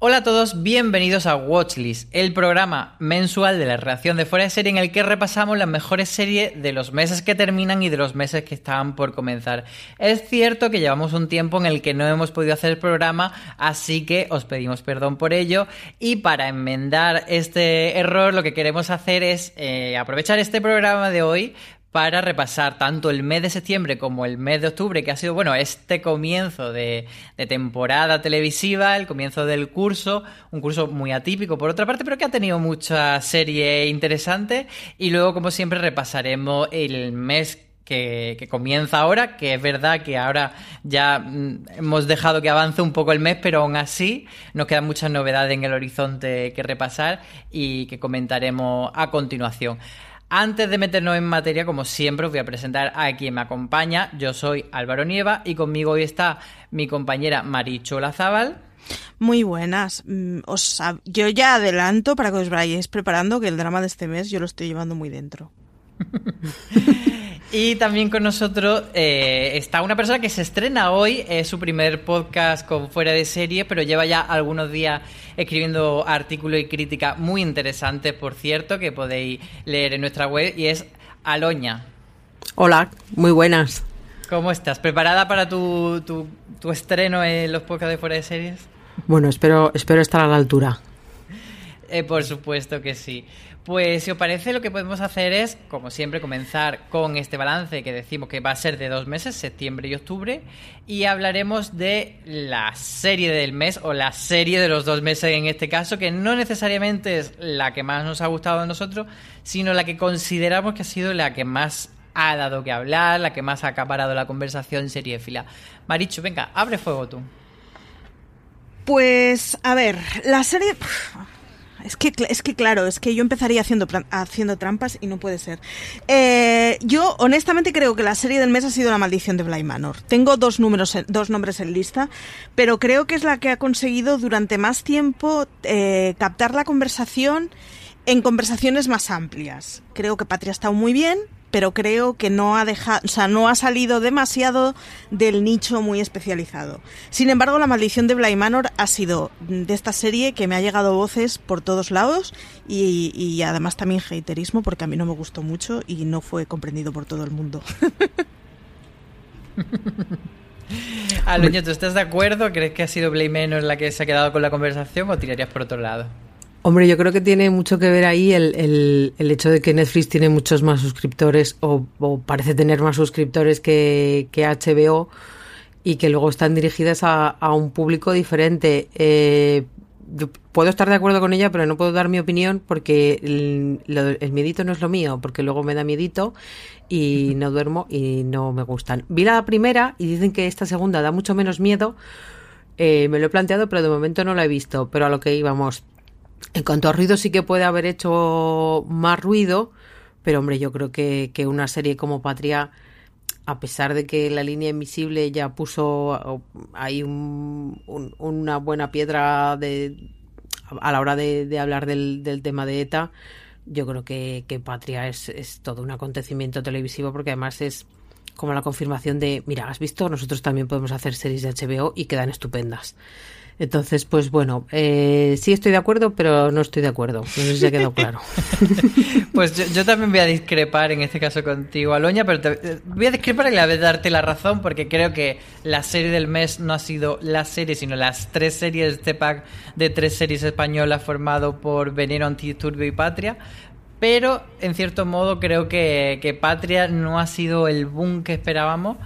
Hola a todos, bienvenidos a Watchlist, el programa mensual de la reacción de fuera de serie en el que repasamos las mejores series de los meses que terminan y de los meses que están por comenzar. Es cierto que llevamos un tiempo en el que no hemos podido hacer el programa, así que os pedimos perdón por ello y para enmendar este error lo que queremos hacer es eh, aprovechar este programa de hoy para repasar tanto el mes de septiembre como el mes de octubre, que ha sido, bueno, este comienzo de, temporada televisiva, el comienzo del curso, un curso muy atípico por otra parte, pero que ha tenido mucha serie interesante. Y luego, como siempre, repasaremos el mes que, que, comienza ahora, que es verdad que ahora ya mm, hemos dejado que avance un poco el mes, pero aún así nos quedan muchas novedades en el horizonte que repasar y que comentaremos a continuación. Antes de meternos en materia, como siempre, os voy a presentar a quien me acompaña. Yo soy Álvaro Nieva y conmigo hoy está mi compañera Maricho Lazábal. Muy buenas. Mm, os, yo ya adelanto para que os vayáis preparando que el drama de este mes yo lo estoy llevando muy dentro. Y también con nosotros eh, está una persona que se estrena hoy, es su primer podcast con fuera de serie, pero lleva ya algunos días escribiendo artículos y críticas muy interesantes, por cierto, que podéis leer en nuestra web, y es Aloña. Hola, muy buenas. ¿Cómo estás? ¿Preparada para tu, tu, tu estreno en los podcasts de fuera de series? Bueno, espero, espero estar a la altura. Eh, por supuesto que sí. Pues si os parece lo que podemos hacer es, como siempre, comenzar con este balance que decimos que va a ser de dos meses, septiembre y octubre, y hablaremos de la serie del mes o la serie de los dos meses en este caso, que no necesariamente es la que más nos ha gustado a nosotros, sino la que consideramos que ha sido la que más ha dado que hablar, la que más ha acaparado la conversación serie fila. Marichu, venga, abre fuego tú. Pues, a ver, la serie... Es que, es que claro, es que yo empezaría haciendo, haciendo trampas y no puede ser. Eh, yo honestamente creo que la serie del mes ha sido La maldición de Bly Manor. Tengo dos, números, dos nombres en lista, pero creo que es la que ha conseguido durante más tiempo eh, captar la conversación en conversaciones más amplias. Creo que Patria ha estado muy bien, pero creo que no ha dejado, o sea, no ha salido demasiado del nicho muy especializado. Sin embargo, la maldición de Bly Manor ha sido de esta serie que me ha llegado voces por todos lados y, además también haterismo porque a mí no me gustó mucho y no fue comprendido por todo el mundo. Aloño, ¿tú estás de acuerdo? ¿Crees que ha sido Bly Manor la que se ha quedado con la conversación o tirarías por otro lado? Hombre, yo creo que tiene mucho que ver ahí el, el, hecho de que Netflix tiene muchos más suscriptores o, parece tener más suscriptores que, que, HBO y que luego están dirigidas a, a un público diferente. Eh, puedo estar de acuerdo con ella, pero no puedo dar mi opinión porque el, el, miedito no es lo mío, porque luego me da miedito y no duermo y no me gustan. Vi la primera y dicen que esta segunda da mucho menos miedo. Eh, me lo he planteado, pero de momento no la he visto. Pero a lo que íbamos. En cuanto a ruido, sí que puede haber hecho más ruido, pero hombre, yo creo que, que una serie como Patria a pesar de que la línea invisible ya puso ahí una buena piedra de, a la hora de, hablar del, tema de ETA, yo creo que, Patria es, es, todo un acontecimiento televisivo porque además es como la confirmación de, mira, has visto, nosotros también podemos hacer series de HBO y quedan estupendas. Entonces, pues bueno, eh, sí estoy de acuerdo, pero no estoy de acuerdo. No sé si claro. pues yo, también voy a discrepar en este caso contigo, Aloña, pero te, voy a discrepar y a vez darte la razón porque creo que la serie del mes no ha sido la serie, sino las tres series de este pack de tres series españolas formado por Veneno, Antidisturbio y Patria. Pero, en cierto modo, creo que, que Patria no ha sido el boom que esperábamos.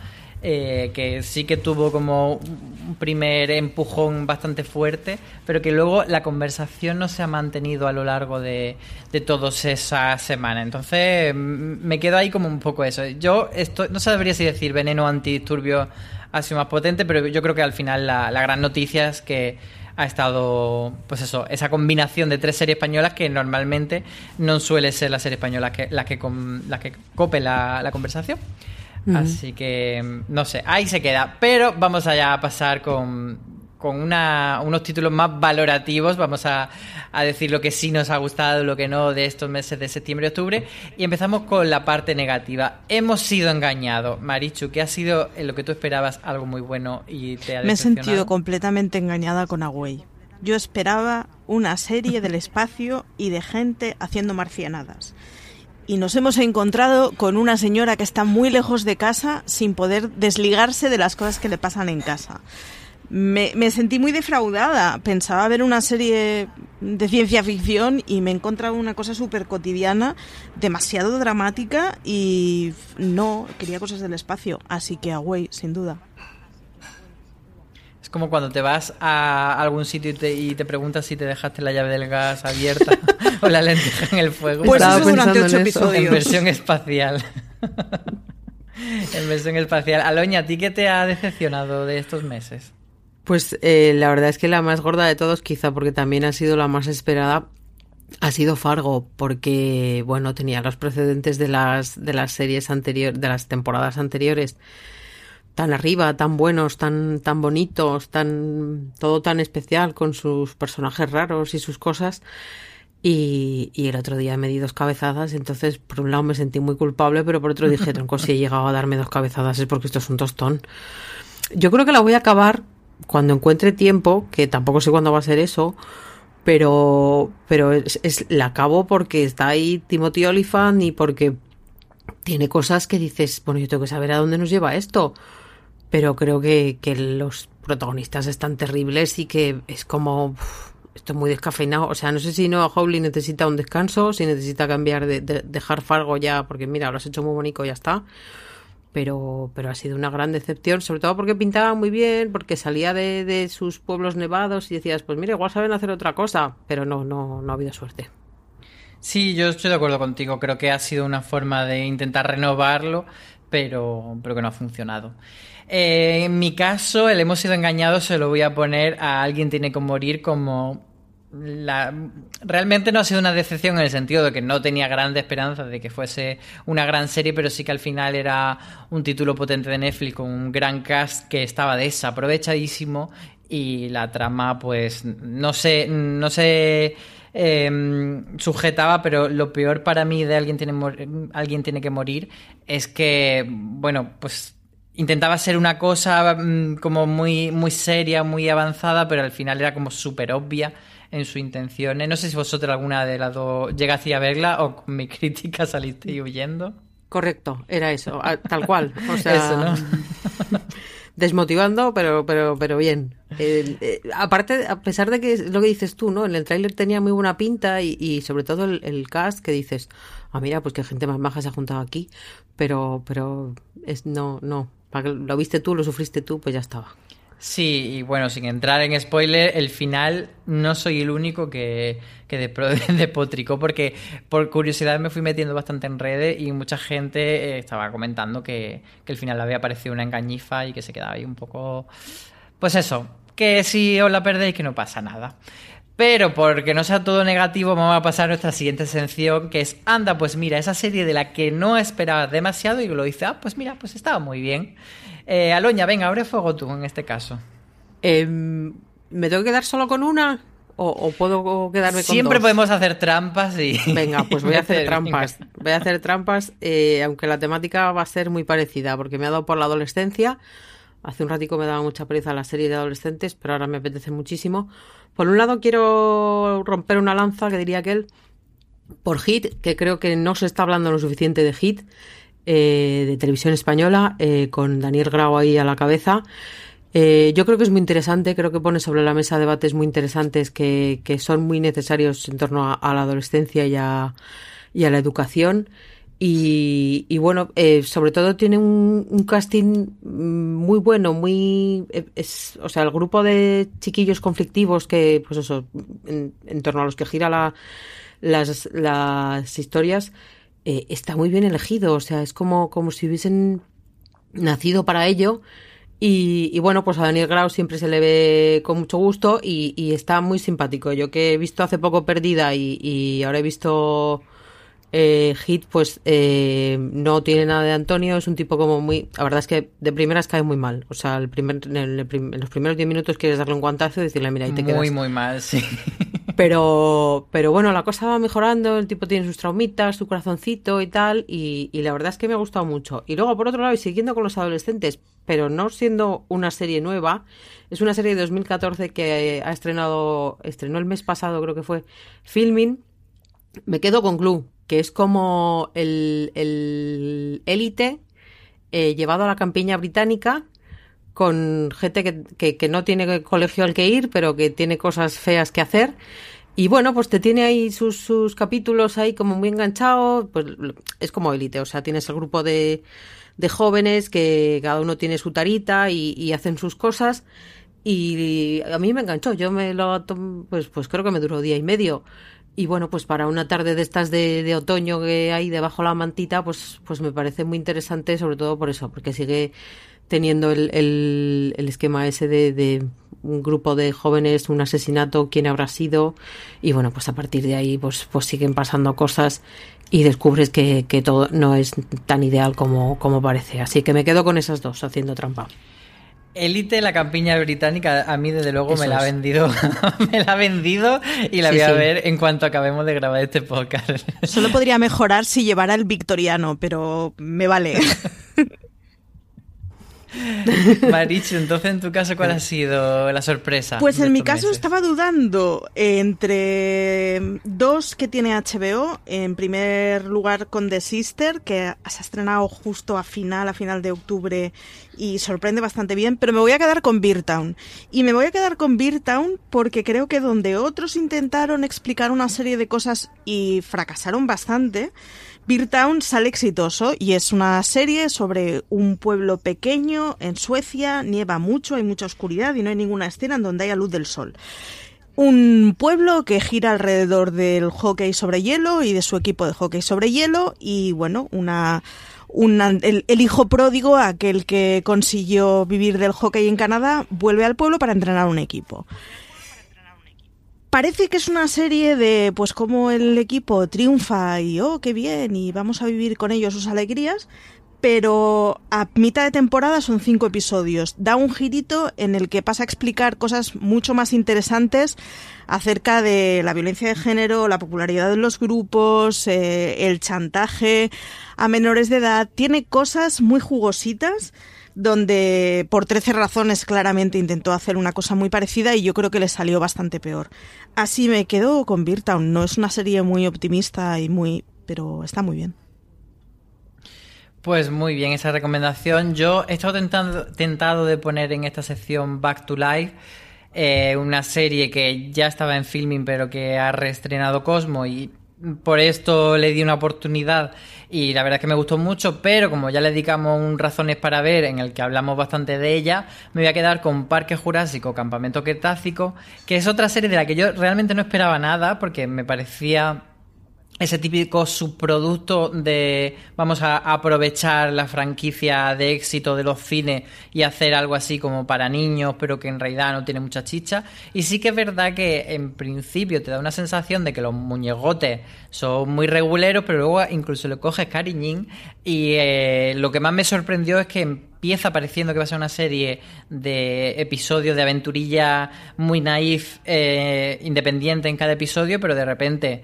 Eh, que sí que tuvo como un primer empujón bastante fuerte, pero que luego la conversación no se ha mantenido a lo largo de, de todas esas semanas. Entonces me quedo ahí como un poco eso. Yo esto, no sabría si decir veneno antidisturbio ha sido más potente, pero yo creo que al final la, gran noticia es que ha estado, pues eso, esa combinación de tres series españolas que normalmente no suele ser la serie española que, la que, la que cope la, la conversación. Así que, no sé, ahí se queda. Pero vamos allá a pasar con, con una, unos títulos más valorativos. Vamos a, a, decir lo que sí nos ha gustado, lo que no de estos meses de septiembre y octubre. Y empezamos con la parte negativa. Hemos sido engañados. Marichu, ¿qué ha sido en lo que tú esperabas algo muy bueno y te ha Me he sentido completamente engañada con Agüey. Yo esperaba una serie del espacio y de gente haciendo marcianadas y nos hemos encontrado con una señora que está muy lejos de casa sin poder desligarse de las cosas que le pasan en casa. Me, sentí muy defraudada. Pensaba ver una serie de ciencia ficción y me he encontrado una cosa súper cotidiana, demasiado dramática y no, quería cosas del espacio. Así que Away, sin duda. Es como cuando te vas a algún sitio y te, preguntas si te dejaste la llave del gas abierta o la lenteja en el fuego. Pues eso durante ocho episodios. En versión espacial. en versión espacial. Aloña, ¿a ti qué te ha decepcionado de estos meses? Pues eh, la verdad es que la más gorda de todos, quizá porque también ha sido la más esperada, ha sido Fargo, porque bueno, tenía los precedentes de las, de las series anteriores, de las temporadas anteriores tan arriba, tan buenos, tan, tan bonitos, tan, todo tan especial con sus personajes raros y sus cosas. Y, y, el otro día me di dos cabezadas, entonces por un lado me sentí muy culpable, pero por otro dije, tronco, si he llegado a darme dos cabezadas es porque esto es un tostón. Yo creo que la voy a acabar cuando encuentre tiempo, que tampoco sé cuándo va a ser eso, pero, pero es, es la acabo porque está ahí Timothy Olyphant y porque tiene cosas que dices, bueno, yo tengo que saber a dónde nos lleva esto pero creo que, que los protagonistas están terribles y que es como esto muy descafeinado. O sea, no sé si no Howley necesita un descanso, si necesita cambiar de, dejar Fargo ya, porque mira, lo has hecho muy bonito, ya está. Pero, pero ha sido una gran decepción, sobre todo porque pintaba muy bien, porque salía de, de sus pueblos nevados y decías, pues mira, igual saben hacer otra cosa, pero no, no, no ha habido suerte. Sí, yo estoy de acuerdo contigo. Creo que ha sido una forma de intentar renovarlo, pero, pero que no ha funcionado. Eh, en mi caso, el hemos sido engañados se lo voy a poner a alguien tiene que morir como la... realmente no ha sido una decepción en el sentido de que no tenía grandes esperanzas de que fuese una gran serie, pero sí que al final era un título potente de Netflix con un gran cast que estaba desaprovechadísimo y la trama pues no sé, no sé em, sujetaba, pero lo peor para mí de alguien tiene, alguien tiene que morir es que, bueno, pues intentaba ser una cosa mm, como muy, muy seria, muy avanzada, pero al final era como súper obvia en su intención. No sé si vosotros alguna de las dos llegaste a verla o con mi crítica saliste huyendo. Correcto, era eso, tal cual. O sea, desmotivando, pero, pero, pero bien. Eh, aparte, a pesar de que lo que dices tú, ¿no? En el tráiler tenía muy buena pinta y, sobre todo el, el, cast que dices, ah, mira, pues que gente más maja se ha juntado aquí, pero, pero es no, no, lo viste tú, lo sufriste tú, pues ya estaba. Sí, y bueno, sin entrar en spoiler, el final no soy el único que, que despotricó, porque por curiosidad me fui metiendo bastante en redes y mucha gente eh, estaba comentando que, que el final había parecido una engañifa y que se quedaba ahí un poco. Pues eso, que si os la perdéis, que no pasa nada. Pero porque no sea todo negativo, vamos a pasar a nuestra siguiente sección, que es, anda, pues mira, esa serie de la que no esperabas demasiado y lo dice, ah, pues mira, pues estaba muy bien. Eh, Aloña, venga, abre fuego tú en este caso. Em, ¿Me tengo que quedar solo con una? ¿O, puedo quedarme con Siempre podemos hacer trampas y... Venga, pues voy a hacer trampas. Voy a hacer trampas, eh, aunque la temática va a ser muy parecida, porque me ha dado por la adolescencia. Hace un ratico me daba mucha pereza la serie de adolescentes, pero ahora me apetece muchísimo. Por un lado, quiero romper una lanza, que diría aquel, por Hit, que creo que no se está hablando lo suficiente de Hit, eh, de televisión española, eh, con Daniel Grau ahí a la cabeza. Eh, yo creo que es muy interesante, creo que pone sobre la mesa debates muy interesantes que, son muy necesarios en torno a, la adolescencia y a, la educación. Y, bueno, eh, sobre todo tiene un, casting muy bueno, muy. Eh, o sea, el grupo de chiquillos conflictivos que, pues eso, en, torno a los que gira la, las, las historias, está muy bien elegido. O sea, es como, como si hubiesen nacido para ello y, bueno, pues a Daniel Grau siempre se le ve con mucho gusto y, está muy simpático. Yo que he visto hace poco Perdida y, ahora he visto eh, Hit, pues eh, no tiene nada de Antonio, es un tipo como muy... La verdad es que de primeras cae muy mal. O sea, el primer, en, los primeros 10 minutos quieres darle un guantazo y decirle, mira, ahí te quedas. Muy, muy mal, sí. Pero, pero bueno, la cosa va mejorando, el tipo tiene sus traumitas, su corazoncito y tal, y, y la verdad es que me ha gustado mucho. Y luego, por otro lado, y siguiendo con los adolescentes, pero no siendo una serie nueva, es una serie de 2014 que ha estrenado, estrenó el mes pasado, creo que fue, Filming. Me quedo con Glue, que es como el élite eh, llevado a la campiña británica con gente que, que, no tiene colegio al que ir, pero que tiene cosas feas que hacer. Y bueno, pues te tiene ahí sus, sus capítulos ahí como muy enganchado, pues es como élite, o sea, tienes el grupo de, de jóvenes que cada uno tiene su tarita y, hacen sus cosas. Y a mí me enganchó, yo me lo pues, pues creo que me duró día y medio. Y bueno, pues para una tarde de estas de, otoño que hay debajo la mantita, pues, pues me parece muy interesante, sobre todo por eso, porque sigue teniendo el, el, esquema ese de, de, un grupo de jóvenes, un asesinato, quién habrá sido, y bueno, pues a partir de ahí pues, pues siguen pasando cosas y descubres que, todo no es tan ideal como, como parece. Así que me quedo con esas dos haciendo trampa. Elite, la campiña británica, a mí desde luego me la ha vendido, me la ha vendido y la voy a ver en cuanto acabemos de grabar este podcast. Solo podría mejorar si llevara el victoriano, pero me vale. Marichu, entonces en tu caso, ¿cuál ha sido la sorpresa? Pues en mi caso estaba dudando entre dos que tiene HBO. En primer lugar con The Sister, que se ha estrenado justo a final, a final de octubre y sorprende bastante bien, pero me voy a quedar con Beer Town. Y me voy a quedar con Beer Town porque creo que donde otros intentaron explicar una serie de cosas y fracasaron bastante, Beer Town sale exitoso y es una serie sobre un pueblo pequeño en Suecia, nieva mucho, hay mucha oscuridad y no hay ninguna escena en donde haya luz del sol. Un pueblo que gira alrededor del hockey sobre hielo y de su equipo de hockey sobre hielo y bueno, una, el, el, hijo pródigo, aquel que consiguió vivir del hockey en Canadá, vuelve al pueblo para entrenar un equipo parece que es una serie de pues cómo el equipo triunfa y oh, qué bien y vamos a vivir con ellos sus alegrías, pero a mitad de temporada son cinco episodios. Da un girito en el que pasa a explicar cosas mucho más interesantes acerca de la violencia de género, la popularidad de los grupos, eh, el chantaje a menores de edad. Tiene cosas muy jugositas donde por 13 razones claramente intentó hacer una cosa muy parecida y yo creo que le salió bastante peor. Así me quedo con Town. No es una serie muy optimista y muy... pero está muy bien. Pues muy bien esa recomendación. Yo he estado tentado de poner en esta sección Back to Life eh, una serie que ya estaba en filming pero que ha reestrenado Cosmo y por esto le di una oportunidad y la verdad es que me gustó mucho, pero como ya le dedicamos un Razones para Ver en el que hablamos bastante de ella, me voy a quedar con Parque Jurásico, Campamento Cretácico, que es otra serie de la que yo realmente no esperaba nada porque me parecía ese típico subproducto de vamos a aprovechar la franquicia de éxito de los cines y hacer algo así como para niños, pero que en realidad no tiene mucha chicha. Y sí que es verdad que en principio te da una sensación de que los muñegotes son muy reguleros, pero luego incluso le coges cariñín. Y eh, lo que más me sorprendió es que empieza pareciendo que va a ser una serie de episodios de aventurilla muy naif, eh, independiente en cada episodio, pero de repente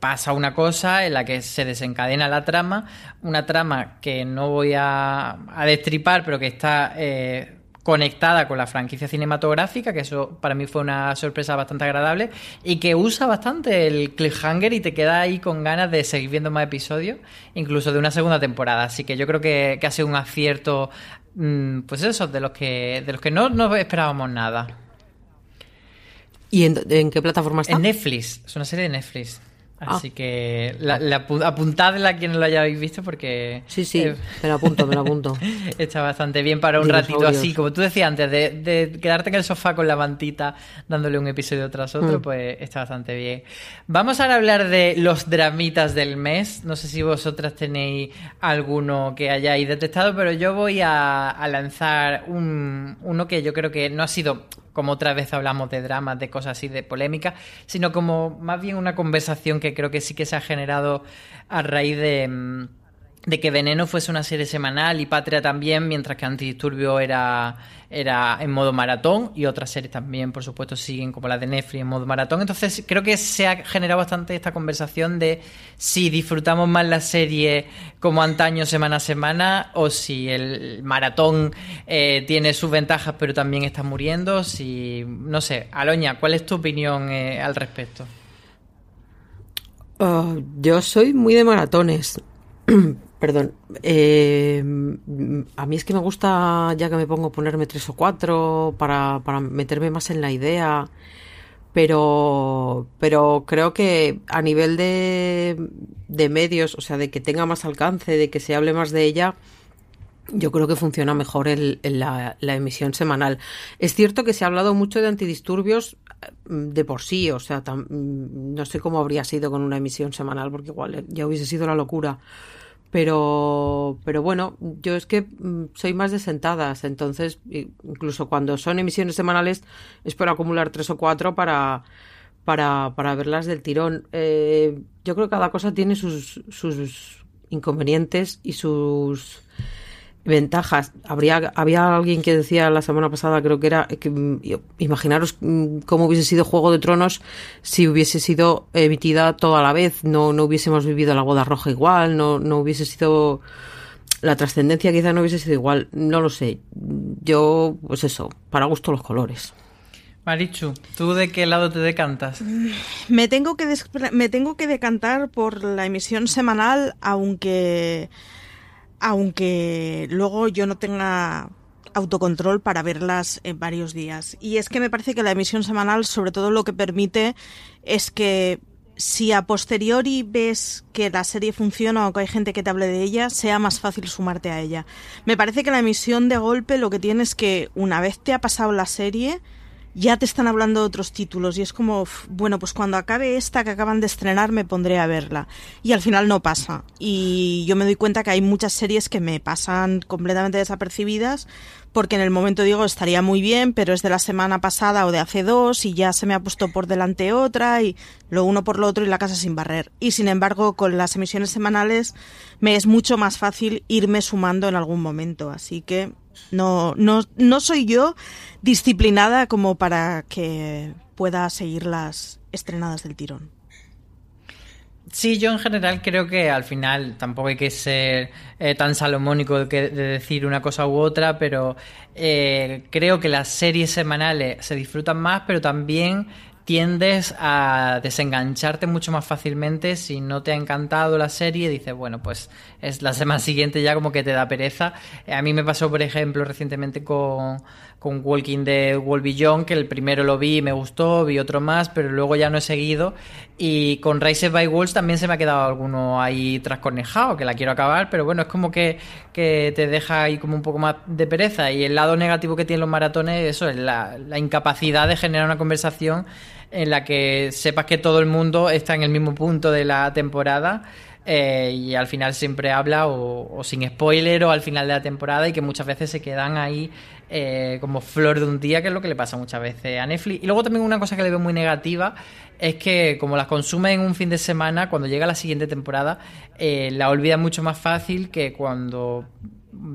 pasa una cosa en la que se desencadena la trama, una trama que no voy a, destripar, pero que está eh, conectada con la franquicia cinematográfica, que eso para mí fue una sorpresa bastante agradable, y que usa bastante el cliffhanger y te queda ahí con ganas de seguir viendo más episodios, incluso de una segunda temporada. Así que yo creo que, ha sido un acierto, mm, pues eso, de los que, de los que no, no esperábamos nada. ¿Y en, qué plataforma está? En Netflix, es una serie de Netflix. Ah. Así que la, la, apuntadla a quien lo hayáis visto porque... Sí, sí, eh, me lo apunto, me lo apunto. está bastante bien para un ratito así, como tú decías antes, de, quedarte en el sofá con la mantita dándole un episodio tras otro, mm. pues está bastante bien. Vamos ahora a hablar de los dramitas del mes. No sé si vosotras tenéis alguno que hayáis detectado, pero yo voy a, a lanzar un, uno que yo creo que no ha sido como otra vez hablamos de dramas, de cosas así, de polémica, sino como más bien una conversación que creo que sí que se ha generado a raíz de mm, de que Veneno fuese una serie semanal y Patria también, mientras que Antidisturbio era, era en modo maratón y otras series también, por supuesto, siguen como la de Netflix en modo maratón. Entonces creo que se ha generado bastante esta conversación de si disfrutamos más la serie como antaño semana a semana o si el maratón eh, tiene sus ventajas pero también está muriendo. Si, no sé, Aloña, ¿cuál es tu opinión eh, al respecto? Oh, yo soy muy de maratones. Perdón. Eh, a mí es que me gusta, ya que me pongo, ponerme tres o cuatro para, para meterme más en la idea. Pero, pero creo que a nivel de, de medios, o sea, de que tenga más alcance, de que se hable más de ella, yo creo que funciona mejor el, la, la, emisión semanal. Es cierto que se ha hablado mucho de antidisturbios mm, de por sí, o sea, mm, no sé cómo habría sido con una emisión semanal, porque igual ya hubiese sido la locura. Pero, pero bueno, yo es que mm, soy más de sentadas, entonces incluso cuando son emisiones semanales es por acumular tres o cuatro para, para, para verlas del tirón. Eh, yo creo que cada cosa tiene sus, sus inconvenientes y sus ventajas. Habría, había alguien que decía la semana pasada, creo que era, que, imaginaros mm, cómo hubiese sido Juego de Tronos si hubiese sido emitida toda la vez, no, no hubiésemos vivido la boda roja igual, no, no hubiese sido, la trascendencia quizá no hubiese sido igual, no lo sé. Yo, pues eso, para gusto los colores. Marichu, ¿tú de qué lado te decantas? Me tengo que, me tengo que decantar por la emisión semanal, aunque aunque luego yo no tenga autocontrol para verlas en varios días. Y es que me parece que la emisión semanal sobre todo lo que permite es que si a posteriori ves que la serie funciona o que hay gente que te hable de ella, sea más fácil sumarte a ella. Me parece que la emisión de golpe lo que tiene es que una vez te ha pasado la serie, ya te están hablando de otros títulos y es como, bueno, pues cuando acabe esta que acaban de estrenar me pondré a verla. Y al final no pasa. Y yo me doy cuenta que hay muchas series que me pasan completamente desapercibidas porque en el momento digo estaría muy bien, pero es de la semana pasada o de hace dos y ya se me ha puesto por delante otra y lo uno por lo otro y la casa sin barrer. Y sin embargo, con las emisiones semanales me es mucho más fácil irme sumando en algún momento. Así que no, no, no soy yo disciplinada como para que pueda seguir las estrenadas del tirón. Sí, yo en general creo que al final tampoco hay que ser eh, tan salomónico de, decir una cosa u otra, pero eh, creo que las series semanales se disfrutan más, pero también tiendes a desengancharte mucho más fácilmente si no te ha encantado la serie dices bueno pues es la semana siguiente ya como que te da pereza. A mí me pasó por ejemplo recientemente con, con Walking Dead World Beyond que el primero lo vi y me gustó vi otro más pero luego ya no he seguido. Y con Rise by Wolves también se me ha quedado alguno ahí trascornejado que la quiero acabar pero bueno es como que, que te deja ahí como un poco más de pereza. Y el lado negativo que tienen los maratones eso es la, la incapacidad de generar una conversación en la que sepas que todo el mundo está en el mismo punto de la temporada eh, y al final siempre habla o, sin spoiler o al final de la temporada y que muchas veces se quedan ahí eh, como flor de un día, que es lo que le pasa muchas veces a Netflix. Y luego también una cosa que le veo muy negativa es que como las consume en un fin de semana, cuando llega la siguiente temporada, eh, la olvida mucho más fácil que cuando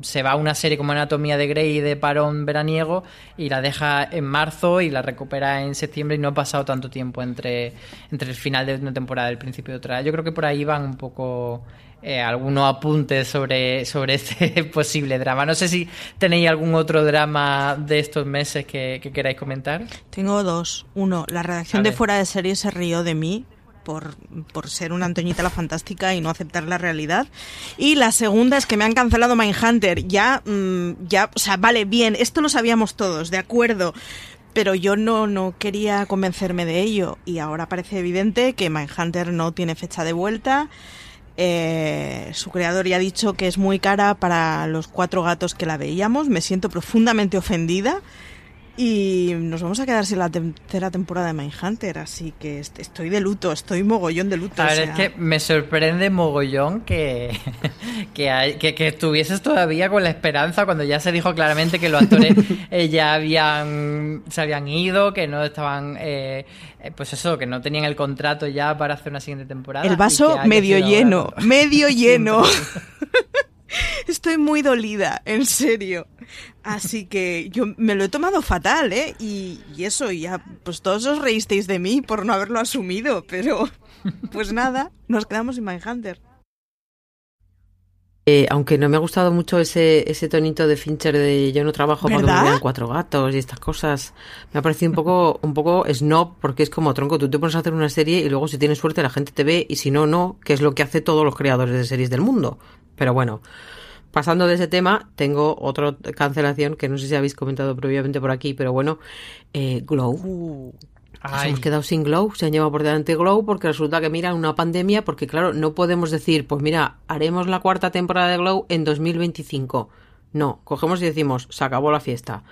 se va a una serie como Anatomía de Grey de parón veraniego y la deja en marzo y la recupera en septiembre y no ha pasado tanto tiempo entre, entre el final de una temporada y el principio de otra. Yo creo que por ahí van un poco eh, algunos apuntes sobre, sobre este posible drama. No sé si tenéis algún otro drama de estos meses que, queráis comentar. Tengo dos. Uno, la redacción de Fuera de Serie se rió de mí por, por, ser una Antoñita la fantástica y no aceptar la realidad. Y la segunda es que me han cancelado Mindhunter. Ya, mm, ya, o sea, vale, bien, esto lo sabíamos todos, de acuerdo. Pero yo no, no quería convencerme de ello. Y ahora parece evidente que Mindhunter no tiene fecha de vuelta. Eh, su creador ya ha dicho que es muy cara para los cuatro gatos que la veíamos. Me siento profundamente ofendida. Y nos vamos a quedar sin la tercera temporada de Mindhunter, así que estoy de luto, estoy mogollón de luto. A ver, es que me sorprende mogollón que, que, que, estuvieses todavía con la esperanza cuando ya se dijo claramente que los actores eh, ya habían, se habían ido, que no estaban, eh, eh, pues eso, que no tenían el contrato ya para hacer una siguiente temporada. El vaso medio lleno, medio lleno. Estoy muy dolida, en serio. Así que yo me lo he tomado fatal, ¿eh? Y, eso, ya, pues todos os reísteis de mí por no haberlo asumido, pero pues nada, nos quedamos sin Mindhunter. Eh, aunque no me ha gustado mucho ese, ese tonito de Fincher de yo no trabajo porque me vean cuatro gatos y estas cosas, me ha parecido un poco, un poco snob porque es como tronco, tú te pones a hacer una serie y luego si tienes suerte la gente te ve y si no, no, que es lo que hace todos los creadores de series del mundo. Pero bueno, pasando de ese tema, tengo otra cancelación que no sé si habéis comentado previamente por aquí, pero bueno, eh, Glow. Uh, hemos quedado sin Glow, se han llevado por delante Glow porque resulta que, mira, una pandemia, porque claro, no podemos decir, pues mira, haremos la cuarta temporada de Glow en 2025. No, cogemos y decimos, se acabó la fiesta.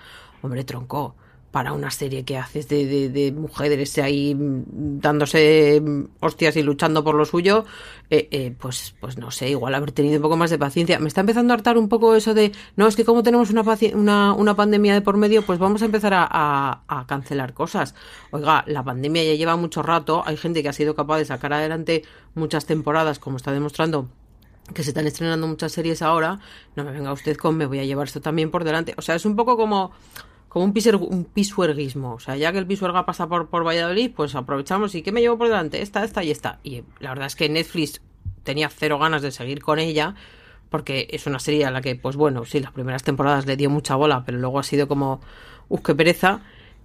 Hombre, tronco para una serie que haces de, de, de, mujeres ahí dándose hostias y luchando por lo suyo, eh, eh, pues, pues no sé, igual haber tenido un poco más de paciencia. Me está empezando a hartar un poco eso de, no, es que como tenemos una, una, una pandemia de por medio, pues vamos a empezar a, a, a, cancelar cosas. Oiga, la pandemia ya lleva mucho rato, hay gente que ha sido capaz de sacar adelante muchas temporadas, como está demostrando que se están estrenando muchas series ahora, no me venga usted con me voy a llevar esto también por delante. O sea, es un poco como como un, un pisuerguismo. O sea, ya que el pisuerga pasa por, por Valladolid, pues aprovechamos y ¿qué me llevo por delante? Esta, esta y esta. Y la verdad es que Netflix tenía cero ganas de seguir con ella, porque es una serie a la que, pues bueno, sí, las primeras temporadas le dio mucha bola, pero luego ha sido como, uff, qué pereza.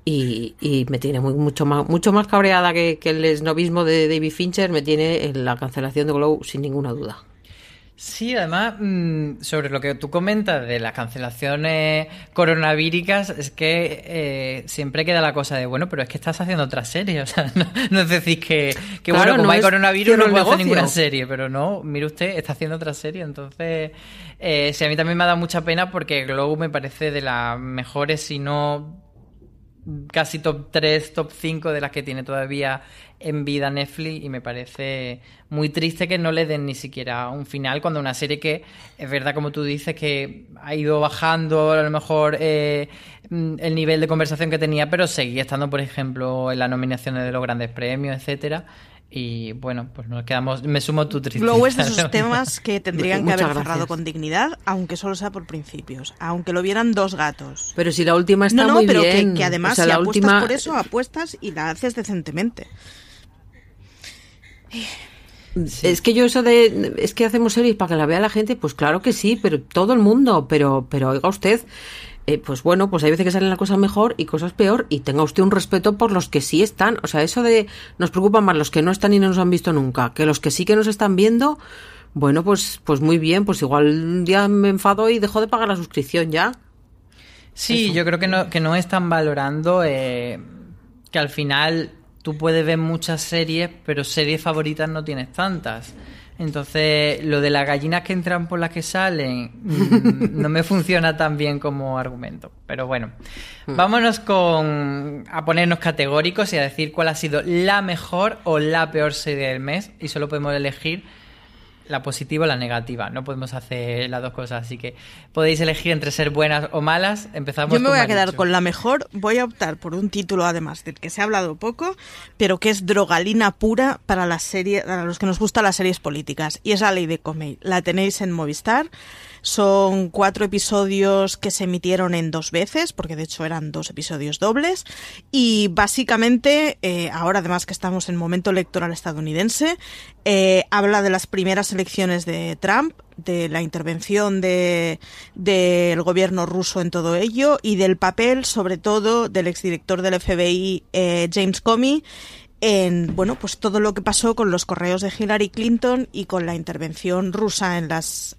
Y, y, me tiene muy, mucho más mucho más cabreada que, que el esnovismo de David Fincher, me tiene en la cancelación de Glow sin ninguna duda. Sí, además, mm, sobre lo que tú comentas de las cancelaciones coronavíricas, es que eh, siempre queda la cosa de, bueno, pero es que estás haciendo otra serie, o sea, no, es decir que, que bueno, como hay coronavirus no puedo hacer ninguna serie, pero no, mire usted, está haciendo otra serie, entonces, eh, sí, a mí también me ha dado mucha pena porque Glow me parece de las mejores, si no casi top 3, top 5 de las que tiene todavía en vida Netflix y me parece muy triste que no le den ni siquiera un final cuando una serie que es verdad como tú dices que ha ido bajando a lo mejor eh, el nivel de conversación que tenía pero seguía estando por ejemplo en las nominaciones de los grandes premios etcétera y bueno, pues nos quedamos. Me sumo tu tristeza. Glow es de esos temas que tendrían que haber cerrado con dignidad, aunque solo sea por principios. Aunque lo vieran dos gatos. Pero si la última está no, no, pero Que, además, si apuestas por eso, apuestas y la haces decentemente. Es que yo eso de es que hacemos series para que la vea la gente, pues claro que sí, pero todo el mundo, pero pero oiga usted, eh, pues bueno, pues hay veces que salen las cosas mejor y cosas peor y tenga usted un respeto por los que sí están. O sea, eso de nos preocupan más los que no están y no nos han visto nunca, que los que sí que nos están viendo, bueno, pues, pues muy bien, pues igual un día me enfado y dejo de pagar la suscripción ya. Sí, yo creo que no, que no están valorando eh, que al final tú puedes ver muchas series, pero series favoritas no tienes tantas. Entonces, lo de las gallinas que entran por las que salen mm, no me funciona tan bien como argumento. Pero bueno, hmm. vámonos con a ponernos categóricos y a decir cuál ha sido la mejor o la peor serie del mes. Y solo podemos elegir la positiva o la negativa. No podemos hacer las dos cosas, así que podéis elegir entre ser buenas o malas. Empezamos. Yo me voy a quedar con la mejor. Voy a optar por un título, además del que se ha hablado poco, pero que es drogalina pura para la serie, para los que nos gustan las series políticas. Y es la ley de Comey. La tenéis en Movistar. Son cuatro episodios que se emitieron en dos veces, porque de hecho eran dos episodios dobles. Y básicamente, eh, ahora además que estamos en momento electoral estadounidense, eh, habla de las primeras elecciones de Trump, de la intervención del de, gobierno ruso en todo ello y del papel, sobre todo, del exdirector del FBI, eh, James Comey, en bueno, pues todo lo que pasó con los correos de Hillary Clinton y con la intervención rusa en las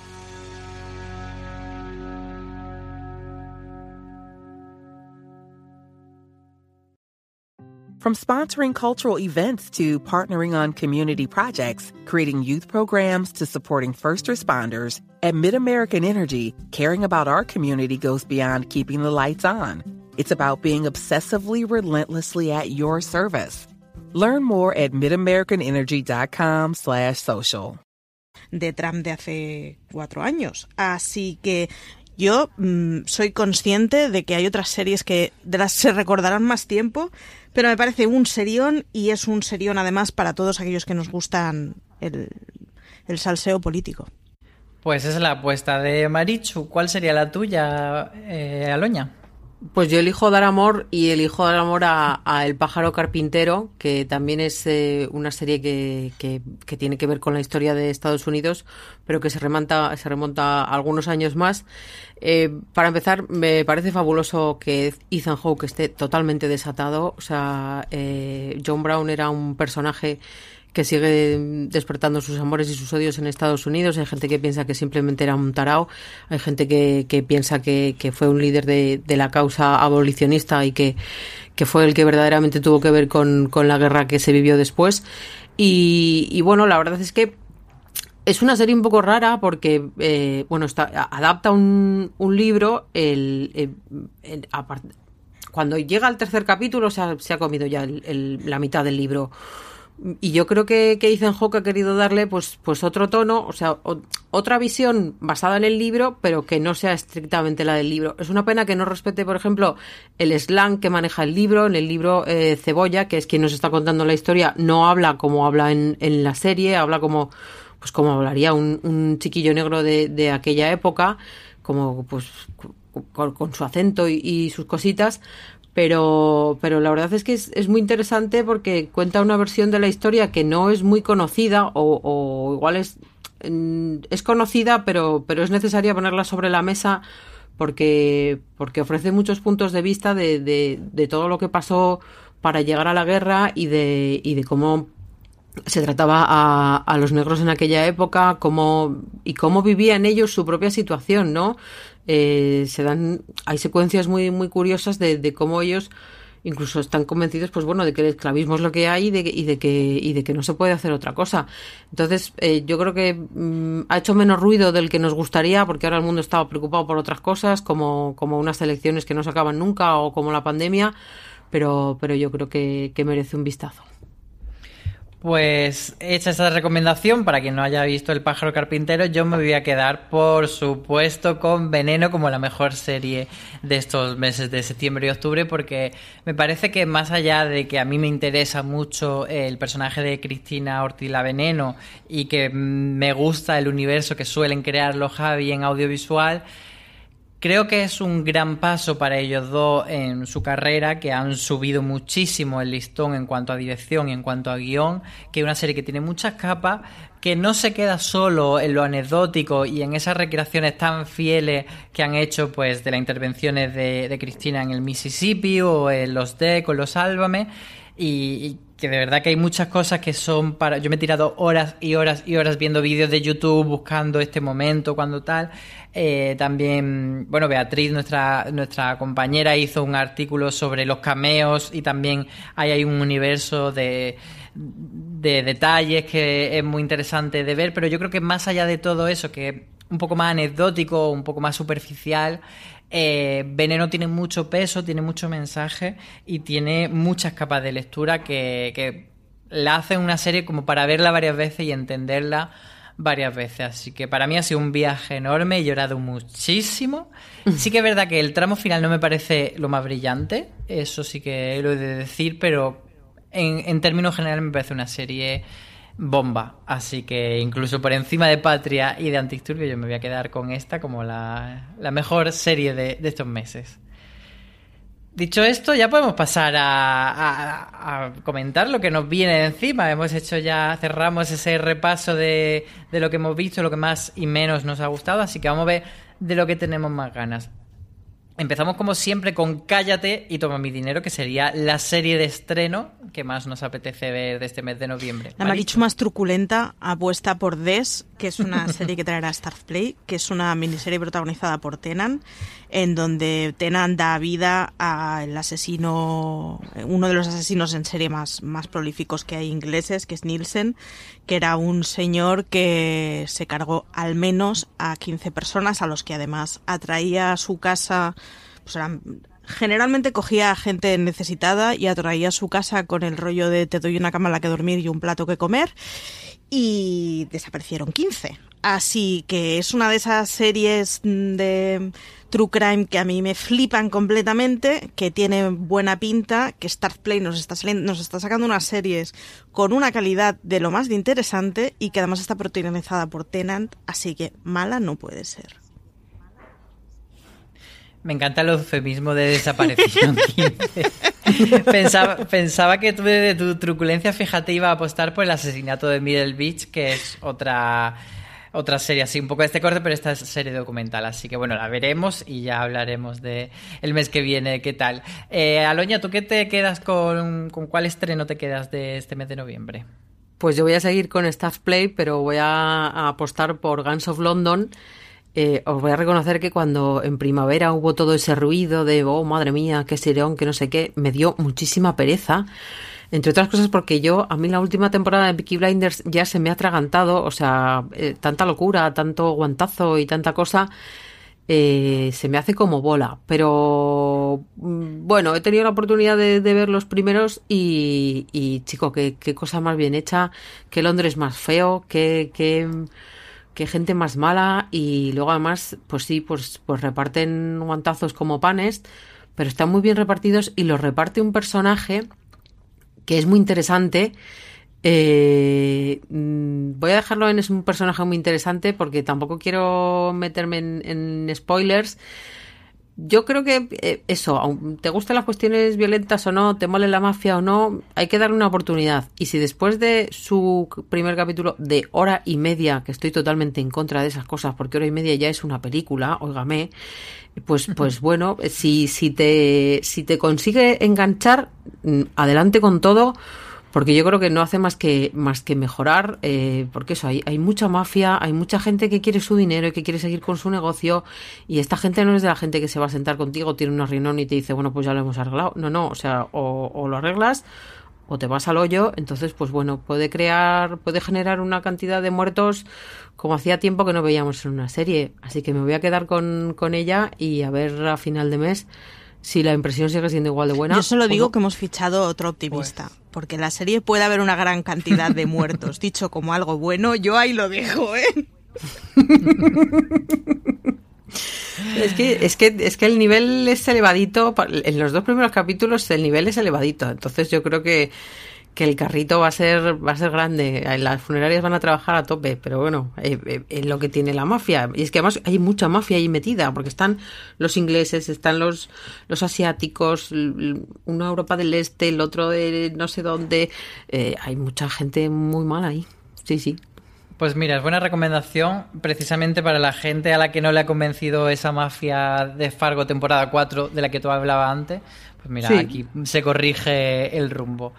From sponsoring cultural events to partnering on community projects, creating youth programs to supporting first responders, at MidAmerican Energy, caring about our community goes beyond keeping the lights on. It's about being obsessively relentlessly at your service. Learn more at midamericanenergy.com slash social. De Trump de hace cuatro años. Así que yo mmm, soy consciente de que hay otras series que de las se recordarán más tiempo Pero me parece un serión y es un serión además para todos aquellos que nos gustan el, el salseo político. Pues es la apuesta de Marichu. ¿Cuál sería la tuya, eh, Aloña? Pues yo elijo dar amor y elijo dar amor a, a El pájaro carpintero, que también es eh, una serie que, que, tiene que ver con la historia de Estados Unidos, pero que se remonta, se remonta algunos años más. Eh, para empezar, me parece fabuloso que Ethan Hawke esté totalmente desatado. O sea, eh, John Brown era un personaje que sigue despertando sus amores y sus odios en Estados Unidos. Hay gente que piensa que simplemente era un tarao. Hay gente que, que piensa que, que, fue un líder de, de, la causa abolicionista y que, que, fue el que verdaderamente tuvo que ver con, con la guerra que se vivió después. Y, y, bueno, la verdad es que es una serie un poco rara porque, eh, bueno, está, adapta un, un libro. El, el, el, cuando llega al tercer capítulo se ha, se ha comido ya la mitad del libro y yo creo que, que Ethan Hawke ha querido darle pues, pues otro tono, o sea, otra visión basada en el libro, pero que no sea estrictamente la del libro. Es una pena que no respete, por ejemplo, el slang que maneja el libro. En el libro eh, Cebolla, que es quien nos está contando la historia, no habla como habla en, en la serie, habla como, pues como hablaría un, chiquillo negro de, de aquella época, como pues con, con su acento y, sus cositas, pero, pero la verdad es que es, es, muy interesante porque cuenta una versión de la historia que no es muy conocida o, o igual es, mm, es conocida, pero, pero es necesaria ponerla sobre la mesa porque, porque ofrece muchos puntos de vista de, de, de todo lo que pasó para llegar a la guerra y de, y de cómo se trataba a, a, los negros en aquella época cómo, y cómo vivían ellos su propia situación, ¿no? Eh, se dan, hay secuencias muy, muy curiosas de, cómo ellos incluso están convencidos, pues bueno, de que el esclavismo es lo que hay y de, que y de que no se puede hacer otra cosa. Entonces, eh, yo creo que mm, ha hecho menos ruido del que nos gustaría, porque ahora el mundo estaba preocupado por otras cosas, como, como unas elecciones que no se acaban nunca o como la pandemia, pero, pero yo creo que merece un vistazo. Pues hecha esa recomendación, para quien no haya visto El pájaro carpintero, yo me voy a quedar, por supuesto, con Veneno como la mejor serie de estos meses de septiembre y octubre, porque me parece que más allá de que a mí me interesa mucho el personaje de Cristina Ortila Veneno y que me gusta el universo que suelen crear los Javi en audiovisual, Creo que es un gran paso para ellos dos en su carrera, que han subido muchísimo el listón en cuanto a dirección y en cuanto a guion, que es una serie que tiene muchas capas, que no se queda solo en lo anecdótico y en esas recreaciones tan fieles que han hecho pues de las intervenciones de, Cristina en el Mississippi o en los D con los Álvame, y, que de verdad que hay muchas cosas que son para... Yo me he tirado horas y horas y horas viendo vídeos de YouTube buscando este momento, cuando tal. Eh, también, bueno, Beatriz, nuestra, nuestra compañera, hizo un artículo sobre los cameos y también hay, hay un universo de, de detalles que es muy interesante de ver, pero yo creo que más allá de todo eso, que un poco más anecdótico, un poco más superficial, eh, Veneno tiene mucho peso, tiene mucho mensaje y tiene muchas capas de lectura que, que la hacen una serie como para verla varias veces y entenderla varias veces. Así que para mí ha sido un viaje enorme, he llorado muchísimo. Sí que es verdad que el tramo final no me parece lo más brillante, eso sí que lo he de decir, pero en, en términos generales me parece una serie bomba. Así que incluso por encima de Patria y de Antisturbio yo me voy a quedar con esta como la, mejor serie de, estos meses. Dicho esto, ya podemos pasar a, comentar lo que nos viene encima. Hemos hecho ya, cerramos ese repaso de, de lo que hemos visto, lo que más y menos nos ha gustado, así que vamos a ver de lo que tenemos más ganas. Empezamos como siempre con Cállate y toma mi dinero, que sería la serie de estreno que más nos apetece ver de este mes de noviembre. La Marichu más truculenta apuesta por Des, que es una serie que traerá Play, que es una miniserie protagonizada por Tenan, en donde Tenan da vida al asesino, uno de los asesinos en serie más, más prolíficos que hay ingleses, que es Nielsen, que era un señor que se cargó al menos a 15 personas, a los que además atraía a su casa, pues generalmente cogía a gente necesitada y atraía a su casa con el rollo de te doy una cama en la que dormir y un plato que comer y desaparecieron 15. Así que es una de esas series de True Crime que a mí me flipan completamente, que tiene buena pinta, que Startplay nos está, nos está sacando unas series con una calidad de lo más de interesante y que además está protagonizada por Tenant, así que mala no puede ser. Me encanta el eufemismo de desaparición. pensaba, pensaba que tú de tu truculencia, fíjate, iba a apostar por el asesinato de Middle Beach, que es otra otra serie así, un poco de este corte, pero esta es serie documental, así que bueno, la veremos y ya hablaremos de el mes que viene, qué tal. Eh, Aloña, ¿tú qué te quedas con, con cuál estreno te quedas de este mes de noviembre? Pues yo voy a seguir con Staff Play, pero voy a apostar por Guns of London eh, os voy a reconocer que cuando en primavera hubo todo ese ruido de, oh, madre mía, qué serón, que no sé qué, me dio muchísima pereza. Entre otras cosas porque yo, a mí la última temporada de Peaky Blinders ya se me ha atragantado, o sea, eh, tanta locura, tanto guantazo y tanta cosa, eh, se me hace como bola. Pero mm, bueno, he tenido la oportunidad de, ver los primeros y, y chico, qué, qué, cosa más bien hecha, qué Londres más feo, qué... qué que gente más mala y luego además, pues sí, pues, pues reparten guantazos como panes, pero están muy bien repartidos y los reparte un personaje que es muy interesante. Eh, mm, voy a dejarlo en es un personaje muy interesante porque tampoco quiero meterme en spoilers, yo creo que eh, eso, te gustan las cuestiones violentas o no, te mole la mafia o no, hay que darle una oportunidad. Y si después de su primer capítulo de hora y media, que estoy totalmente en contra de esas cosas, porque hora y media ya es una película, óigame, pues, pues bueno, si, si, te, si te consigue enganchar, mm, adelante con todo, porque yo creo que no hace más que, más que mejorar, eh, porque eso, hay, hay mucha mafia, hay mucha gente que quiere su dinero y que quiere seguir con su negocio, y esta gente no es de la gente que se va a sentar contigo, tiene una reunión y te dice, bueno, pues ya lo hemos arreglado. No, no, o sea, o, o lo arreglas o te vas al hoyo, entonces, pues bueno, puede crear, puede generar una cantidad de muertos como hacía tiempo que no veíamos en una serie. Así que me voy a quedar con, con ella y a ver a final de mes si la impresión sigue siendo igual de buena. Yo solo digo no. que hemos fichado otro optimista, porque en la serie puede haber una gran cantidad de muertos. Dicho como algo bueno, yo ahí lo dejo, ¿eh? Es que, es que, es que el nivel es elevadito. En los dos primeros capítulos el nivel es elevadito. Entonces yo creo que, que el carrito va a ser, va a ser grande. Las funerarias van a trabajar a tope, pero bueno, eh, eh, es lo que tiene la mafia. Y es que además hay mucha mafia ahí metida, porque están los ingleses, están los, los asiáticos, una Europa del Este, el otro de no sé dónde. Eh, hay mucha gente muy mala ahí. Sí, sí. Pues mira, es buena recomendación precisamente para la gente a la que no le ha convencido esa mafia de Fargo temporada 4 de la que tú hablabas antes. Pues mira, Sí. aquí se corrige el rumbo.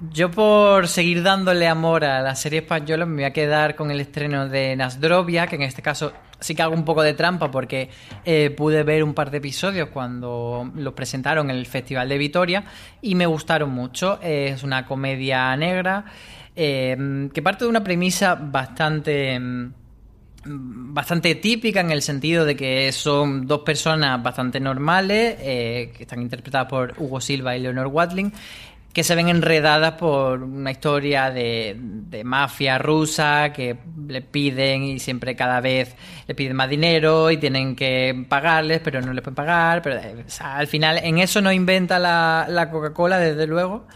Yo por seguir dándole amor a la serie española me voy a quedar con el estreno de Nasdrovia, que en este caso sí que hago un poco de trampa porque eh, pude ver un par de episodios cuando los presentaron en el Festival de Vitoria y me gustaron mucho. Es una comedia negra eh, que parte de una premisa bastante... mm, bastante típica en el sentido de que son dos personas bastante normales eh, que están interpretadas por Hugo Silva y Leonor Watling que se ven enredadas por una historia de, de mafia rusa que le piden y siempre cada vez le piden más dinero y tienen que pagarles pero no les pueden pagar pero eh, al final en eso no inventa la, la Coca-Cola desde luego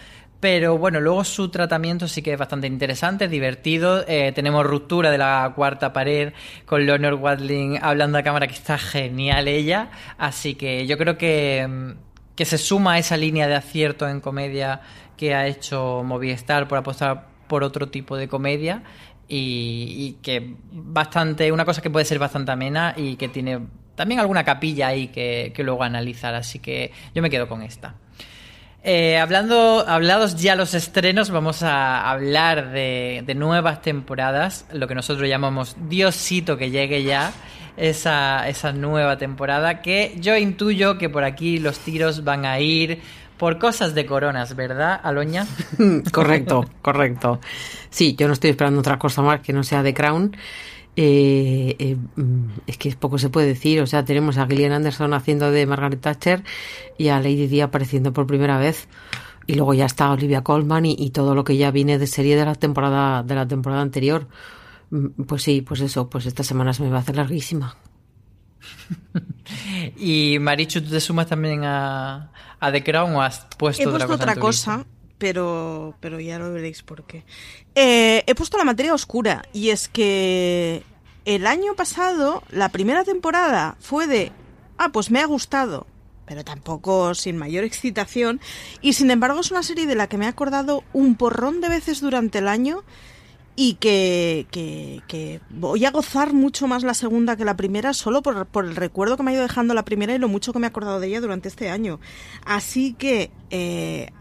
pero bueno, luego su tratamiento sí que es bastante interesante, divertido. Eh, tenemos ruptura de la cuarta pared con Leonor Watling hablando a cámara, que está genial ella. Así que yo creo que, mm, que se suma a esa línea de acierto en comedia que ha hecho Movistar por apostar por otro tipo de comedia. Y, que bastante, una cosa que puede ser bastante amena y que tiene también alguna capilla ahí que, que luego analizar. Así que yo me quedo con esta. Eh, hablando, hablados ya los estrenos, vamos a hablar de, de nuevas temporadas, lo que nosotros llamamos Diosito que llegue ya, esa, esa nueva temporada, que yo intuyo que por aquí los tiros van a ir por cosas de coronas, ¿verdad, Aloña? correcto, correcto. Sí, yo no estoy esperando otra cosa más que no sea The Crown. Eh, eh, mm, es que poco se puede decir. O sea, tenemos a Gillian Anderson haciendo de Margaret Thatcher y a Lady Di apareciendo por primera vez. Y luego ya está Olivia Colman y, y todo lo que ya viene de serie de la temporada de la temporada anterior. Mm, Pues sí, pues eso, pues esta semana se me va a hacer larguísima. Y Marichu, ¿tú te sumas también a, a The Crown o has puesto He otra puesto cosa? otra en tu cosa, lista? pero, pero ya lo veréis por qué. Eh, he puesto la materia oscura y es que el año pasado la primera temporada fue de, ah, pues me ha gustado, pero tampoco sin mayor excitación y sin embargo es una serie de la que me he acordado un porrón de veces durante el año y que, que- voy a gozar mucho más la segunda que la primera solo por, el recuerdo que me ha ido dejando la primera y lo mucho que me he acordado de ella durante este año. Así que, eh,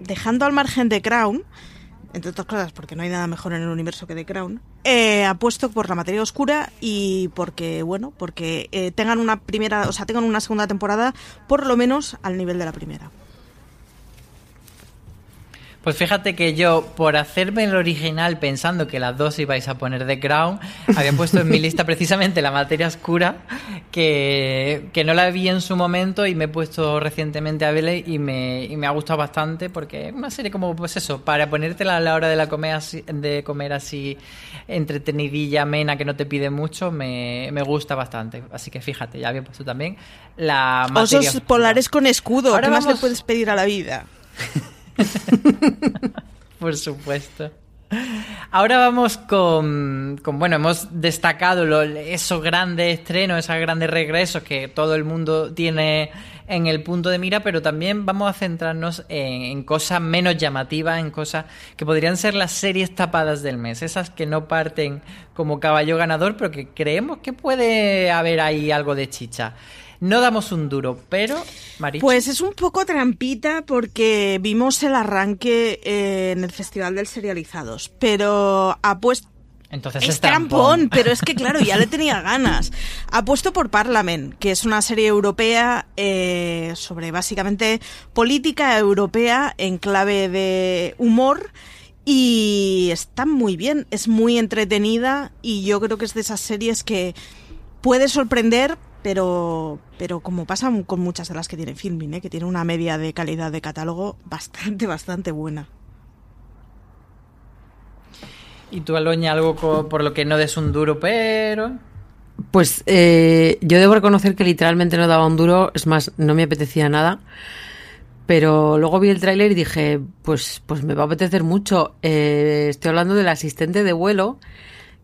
dejando al margen de Crown, entre otras cosas porque no hay nada mejor en el universo que The Crown, eh, apuesto por la materia oscura y porque, bueno, porque eh, tengan una primera, o sea, tengan una segunda temporada por lo menos al nivel de la primera. Pues fíjate que yo, por hacerme el original pensando que las dos ibais a poner The Crown, había puesto en mi lista precisamente la materia oscura, que, que no la vi en su momento y me he puesto recientemente a verla y me, y me ha gustado bastante porque es una serie como, pues eso, para ponértela a la hora de, la comer así, de comer así entretenidilla, amena, que no te pide mucho, me, me gusta bastante. Así que fíjate, ya había puesto también la materia Osos oscura. polares con escudo, Ahora ¿qué más le puedes pedir a la vida? Por supuesto. Ahora vamos con, con, bueno, hemos destacado lo- esos grandes estrenos, esos grandes regresos que todo el mundo tiene en el punto de mira, pero también vamos a centrarnos en, en cosas menos llamativas, en cosas que podrían ser las series tapadas del mes, esas que no parten como caballo ganador, pero que creemos que puede haber ahí algo de chicha. No damos un duro, pero, Marichu... Pues es un poco trampita porque vimos el arranque eh, en el Festival del Serializados, pero ha puesto entonces es, es trampón, pero es que claro, ya le tenía ganas. Ha puesto por Parlament, que es una serie europea eh, sobre básicamente política europea en clave de humor. Y está muy bien, es muy entretenida y yo creo que es de esas series que puede sorprender, pero, pero como pasa con muchas de las que tiene Filming, ¿eh? que tiene una media de calidad de catálogo bastante, bastante buena. Y tú, Aloña, algo por lo que no des un duro, pero... Pues eh, yo debo reconocer que literalmente no daba un duro, es más, no me apetecía nada. Pero luego vi el tráiler y dije, pues, pues me va a apetecer mucho. Eh, estoy hablando del asistente de vuelo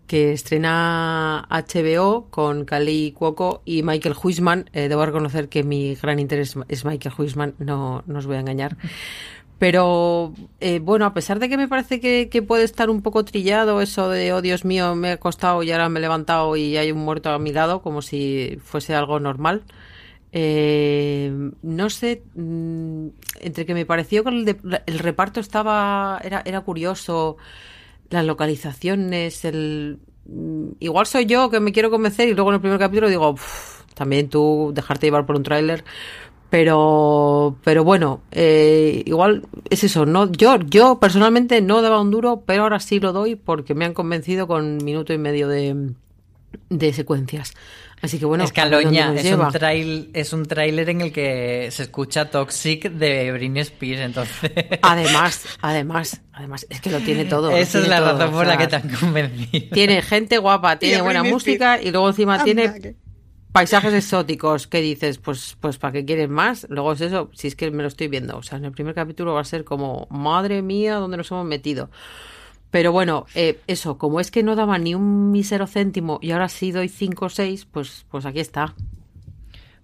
que estrena HBO con Kali Cuoco y Michael Huisman. Eh, debo reconocer que mi gran interés es Michael Huisman, no, no os voy a engañar. Pero eh, bueno, a pesar de que me parece que, puede estar un poco trillado eso de, oh Dios mío, me he acostado y ahora me he levantado y hay un muerto a mi lado, como si fuese algo normal. Eh, no sé, mm, entre que me pareció que el, reparto estaba, era, era curioso, las localizaciones, el... Mm, igual soy yo que me quiero convencer y luego en el primer capítulo digo, también tú dejarte llevar por un tráiler, pero pero bueno eh, igual es eso no yo yo personalmente no daba un duro pero ahora sí lo doy porque me han convencido con minuto y medio de, de secuencias así que bueno es Caloña es un trail es un tráiler en el que se escucha Toxic de Britney Spears entonces además además además es que lo tiene todo esa es la razón por la que te han convencido tiene gente guapa tiene buena música y luego encima tiene paisajes exóticos, ¿qué dices? Pues, pues ¿para qué quieres más? Luego es eso, si es que me lo estoy viendo. O sea, en el primer capítulo va a ser como, madre mía, ¿dónde nos hemos metido? Pero bueno, eh, eso, como es que no daba ni un mísero céntimo y ahora sí doy 5 o 6, pues, pues aquí está.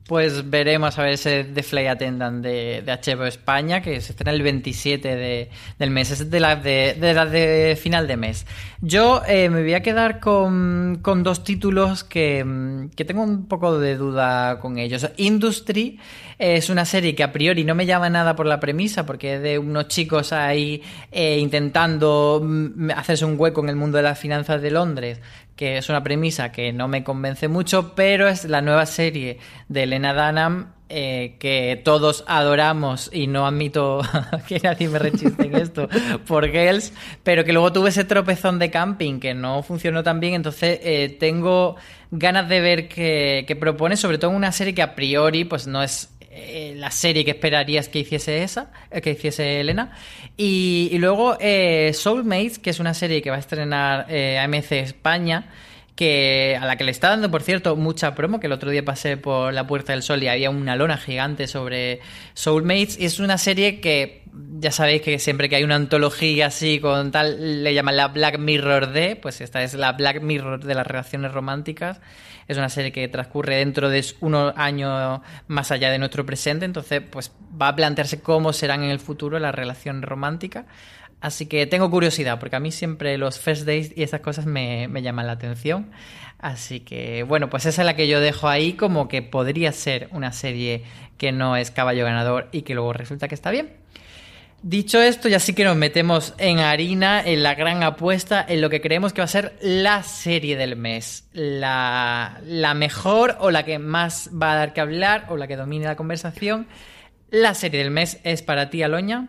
Pues veremos a ver ese The Fly Attendant de, de HBO España, que se estrena el 27 de, del mes, es de las de, de, la de final de mes. Yo eh, me voy a quedar con, con dos títulos que, que, tengo un poco de duda con ellos. Industry es una serie que a priori no me llama nada por la premisa, porque es de unos chicos ahí eh, intentando mm, hacerse un hueco en el mundo de las finanzas de Londres que es una premisa que no me convence mucho, pero es la nueva serie de Elena Dunham eh, que todos adoramos y no admito que nadie me rechiste en esto por Girls, pero que luego tuve ese tropezón de camping que no funcionó tan bien, entonces eh, tengo ganas de ver qué, qué propone, sobre todo en una serie que a priori pues no es eh, la serie que esperarías que hiciese esa, eh, que hiciese Elena. Y, luego eh, Soulmates, que es una serie que va a estrenar AMC España, que a la que le está dando, por cierto, mucha promo, que el otro día pasé por la Puerta del Sol y había una lona gigante sobre Soulmates. Y es una serie que ya sabéis que siempre que hay una antología así con tal, le llaman la Black Mirror de, pues esta es la Black Mirror de las relaciones románticas. Es una serie que transcurre dentro de unos años más allá de nuestro presente, entonces pues va a plantearse cómo serán en el futuro las relaciones románticas. Así que tengo curiosidad, porque a mí siempre los first days y esas cosas me, me llaman la atención. Así que, bueno, pues esa es la que yo dejo ahí como que podría ser una serie que no es caballo ganador y que luego resulta que está bien. Dicho esto, ya sí que nos metemos en harina, en la gran apuesta, en lo que creemos que va a ser la serie del mes. La, mejor o la que más va a dar que hablar o la que domine la conversación. La serie del mes es para ti, Aloña.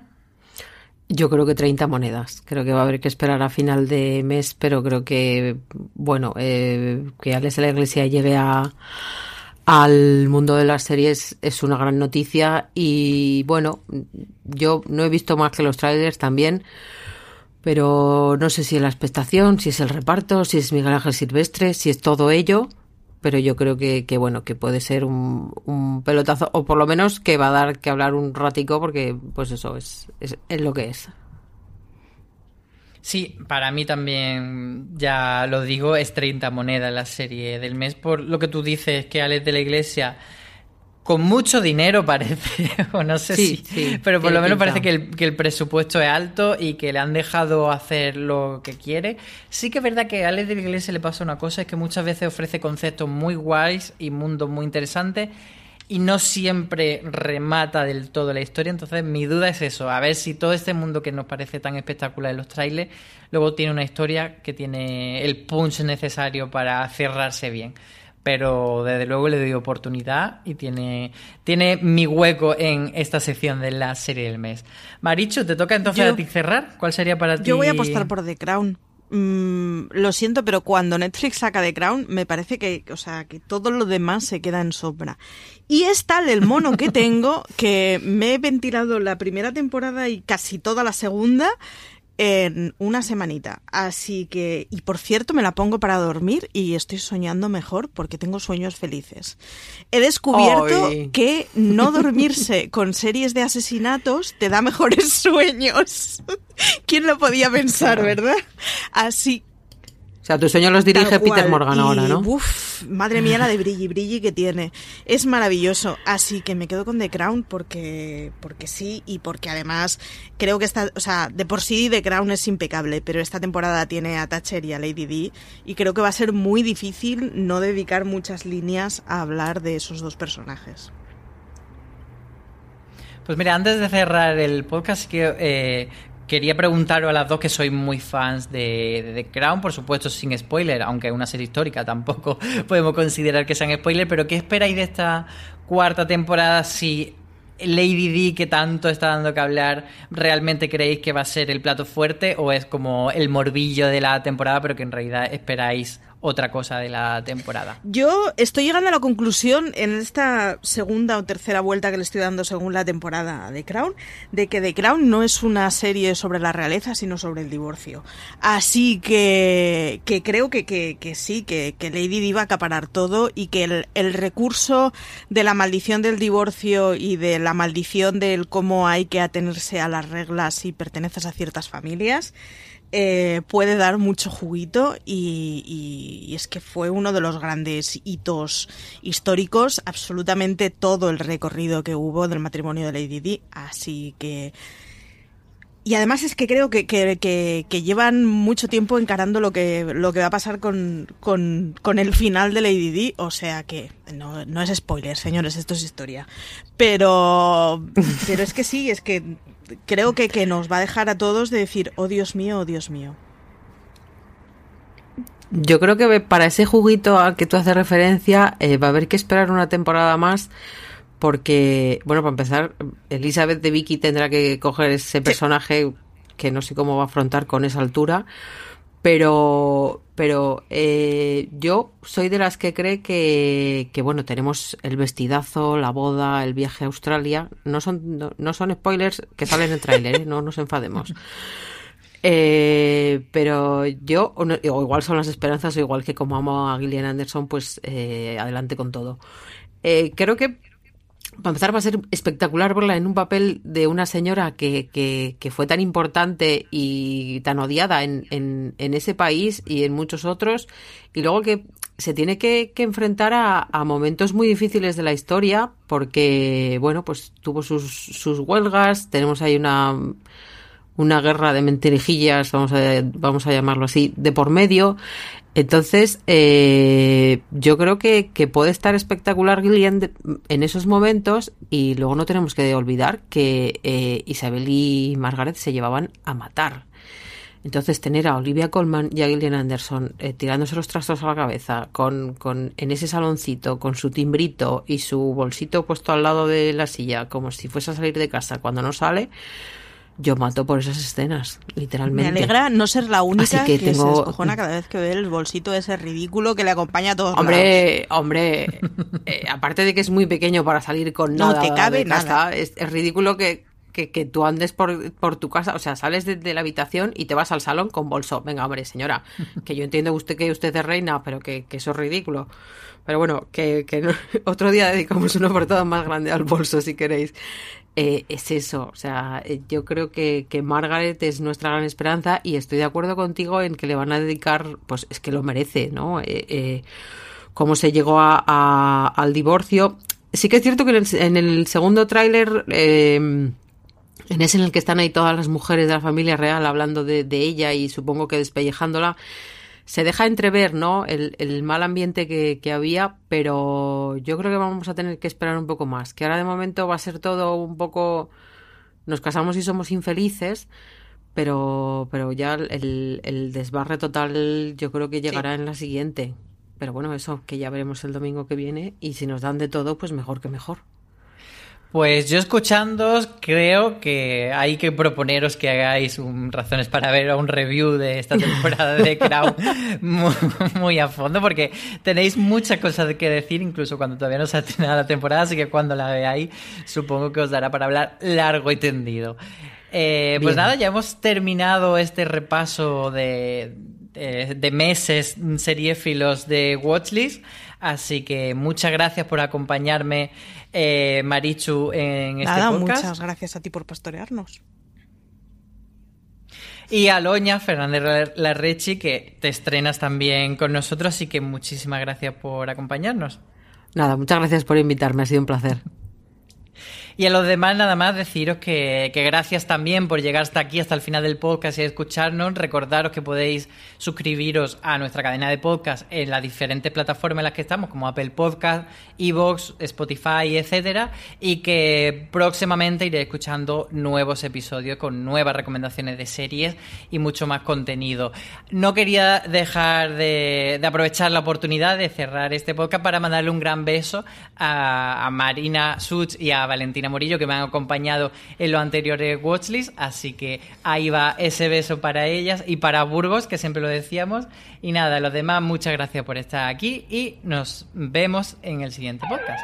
Yo creo que 30 monedas. Creo que va a haber que esperar a final de mes, pero creo que, bueno, eh, que Alex de la Iglesia llegue a al mundo de las series es una gran noticia y bueno, yo no he visto más que los trailers también, pero no sé si es la expectación, si es el reparto, si es Miguel Ángel Silvestre, si es todo ello, pero yo creo que, que bueno, que puede ser un, un, pelotazo o por lo menos que va a dar que hablar un ratico porque pues eso es, es, es lo que es. Sí, para mí también, ya lo digo, es 30 monedas la serie del mes. Por lo que tú dices, que Alex de la Iglesia, con mucho dinero parece, o no sé si, pero por lo menos parece que el, que el, presupuesto es alto y que le han dejado hacer lo que quiere. Sí que es verdad que a Alex de la Iglesia le pasa una cosa, es que muchas veces ofrece conceptos muy guays y mundos muy interesantes y no siempre remata del todo la historia. Entonces, mi duda es eso: a ver si todo este mundo que nos parece tan espectacular en los trailers, luego tiene una historia que tiene el punch necesario para cerrarse bien. Pero desde luego le doy oportunidad y tiene, tiene mi hueco en esta sección de la serie del mes. Marichu, ¿te toca entonces a ti cerrar? ¿Cuál sería para ti? Yo voy a apostar por The Crown. Mm, lo siento, pero cuando Netflix saca The Crown, me parece que, o sea, que todo lo demás se queda en sombra. Y es tal el mono que tengo que me he ventilado la primera temporada y casi toda la segunda en una semanita. Así que, y por cierto, me la pongo para dormir y estoy soñando mejor porque tengo sueños felices. He descubierto que no dormirse con series de asesinatos te da mejores sueños. ¿Quién lo podía pensar, verdad? Así o sea, tu sueño los dirige Peter Morgan ahora, ¿no? Uf, madre mía la de brilli brilli que tiene. Es maravilloso. Así que me quedo con The Crown porque, porque sí y porque además creo que esta, o sea, de por sí The Crown es impecable, pero esta temporada tiene a Thatcher y a Lady D y creo que va a ser muy difícil no dedicar muchas líneas a hablar de esos dos personajes. Pues mira, antes de cerrar el podcast, quiero, eh, Quería preguntaros a las dos que sois muy fans de, The Crown, por supuesto sin spoiler, aunque es una serie histórica, tampoco podemos considerar que sean spoiler, pero ¿qué esperáis de esta cuarta temporada si Lady D, que tanto está dando que hablar, realmente creéis que va a ser el plato fuerte o es como el morbillo de la temporada, pero que en realidad esperáis otra cosa de la temporada. Yo estoy llegando a la conclusión en esta segunda o tercera vuelta que le estoy dando según la temporada de Crown, de que The Crown no es una serie sobre la realeza, sino sobre el divorcio. Así que, creo que, sí, que, que, Lady Di va a acaparar todo y que el, el recurso de la maldición del divorcio y de la maldición del cómo hay que atenerse a las reglas si perteneces a ciertas familias, eh, puede dar mucho juguito y, es que fue uno de los grandes hitos históricos, absolutamente todo el recorrido que hubo del matrimonio de Lady Di, así que... Y además es que creo que, que, llevan mucho tiempo encarando lo que, lo que va a pasar con, con, con el final de Lady Di, o sea que no, no es spoiler, señores, esto es historia. Pero, pero es que sí, es que creo que, que nos va a dejar a todos de decir, oh Dios mío, oh Dios mío. Yo creo que para ese juguito al que tú haces referencia eh, va a haber que esperar una temporada más porque, bueno, para empezar, Elizabeth de Vicky tendrá que coger ese personaje que no sé cómo va a afrontar con esa altura, pero, pero eh, yo soy de las que cree que, que, bueno, tenemos el vestidazo, la boda, el viaje a Australia. No son, no, son spoilers que salen en tráiler, ¿eh? no nos enfademos. Eh, pero yo, o, igual son las esperanzas, o igual que como amo a Gillian Anderson, pues adelante con todo. Creo que para empezar va a ser espectacular verla en un papel de una señora que, que, fue tan importante y tan odiada en, en, ese país y en muchos otros, y luego que se tiene que, enfrentar a, a, momentos muy difíciles de la historia, porque, bueno, pues tuvo sus, sus huelgas, tenemos ahí una una guerra de mentirijillas, vamos a, vamos a llamarlo así, de por medio. Entonces, eh, yo creo que, que, puede estar espectacular Gillian en esos momentos y luego no tenemos que olvidar que eh, Isabel y Margaret se llevaban a matar. Entonces, tener a Olivia Colman y a Gillian Anderson eh, tirándose los trastos a la cabeza con, con, en ese saloncito con su timbrito y su bolsito puesto al lado de la silla como si fuese a salir de casa cuando no sale, yo mato por esas escenas, literalmente. Me alegra no ser la única que, tengo... se escojona cada vez que ve el bolsito ese ridículo que le acompaña a todos Hombre, hombre, eh, aparte de que es muy pequeño para salir con nada no te cabe nada. es, ridículo que, que, que, tú andes por, por tu casa, o sea, sales de, la habitación y te vas al salón con bolso. Venga, hombre, señora, que yo entiendo usted que usted es reina, pero que, que eso es ridículo. Pero bueno, que, que otro día dedicamos una portada más grande al bolso si queréis. Eh, es eso. O sea, eh, yo creo que, que, Margaret es nuestra gran esperanza y estoy de acuerdo contigo en que le van a dedicar, pues es que lo merece, ¿no? Eh, eh cómo se llegó a, al divorcio. Sí que es cierto que en el, segundo tráiler, en ese en el que están ahí todas las mujeres de la familia real hablando de, de ella y supongo que despellejándola, se deja entrever, ¿no? El, el mal ambiente que, que, había, pero yo creo que vamos a tener que esperar un poco más. Que ahora de momento va a ser todo un poco. Nos casamos y somos infelices, pero, pero ya el, el desbarre total yo creo que llegará sí. en la siguiente. Pero bueno, eso que ya veremos el domingo que viene y si nos dan de todo, pues mejor que mejor. Pues yo escuchándoos creo que hay que proponeros que hagáis un, razones para ver un review de esta temporada de Crown muy, muy, a fondo porque tenéis muchas cosas que decir incluso cuando todavía no se ha terminado la temporada, así que cuando la veáis supongo que os dará para hablar largo y tendido. Eh, pues nada, ya hemos terminado este repaso de, de, de meses seriéfilos de Watchlist. Así que muchas gracias por acompañarme, eh, Marichu, en este Nada, podcast. Muchas gracias a ti por pastorearnos. Y a Loña Fernández Larrechi, que te estrenas también con nosotros, así que muchísimas gracias por acompañarnos. Nada, muchas gracias por invitarme, ha sido un placer. Y a los demás nada más deciros que, que, gracias también por llegar hasta aquí, hasta el final del podcast y escucharnos. Recordaros que podéis suscribiros a nuestra cadena de podcast en las diferentes plataformas en las que estamos, como Apple Podcast, Evox, Spotify, etcétera, y que próximamente iré escuchando nuevos episodios con nuevas recomendaciones de series y mucho más contenido. No quería dejar de, aprovechar la oportunidad de cerrar este podcast para mandarle un gran beso a, a Marina Such y a Valentina Morillo que me han acompañado en los anteriores Watchlist, así que ahí va ese beso para ellas y para Burgos, que siempre lo decíamos. Y nada, los demás, muchas gracias por estar aquí y nos vemos en el siguiente podcast.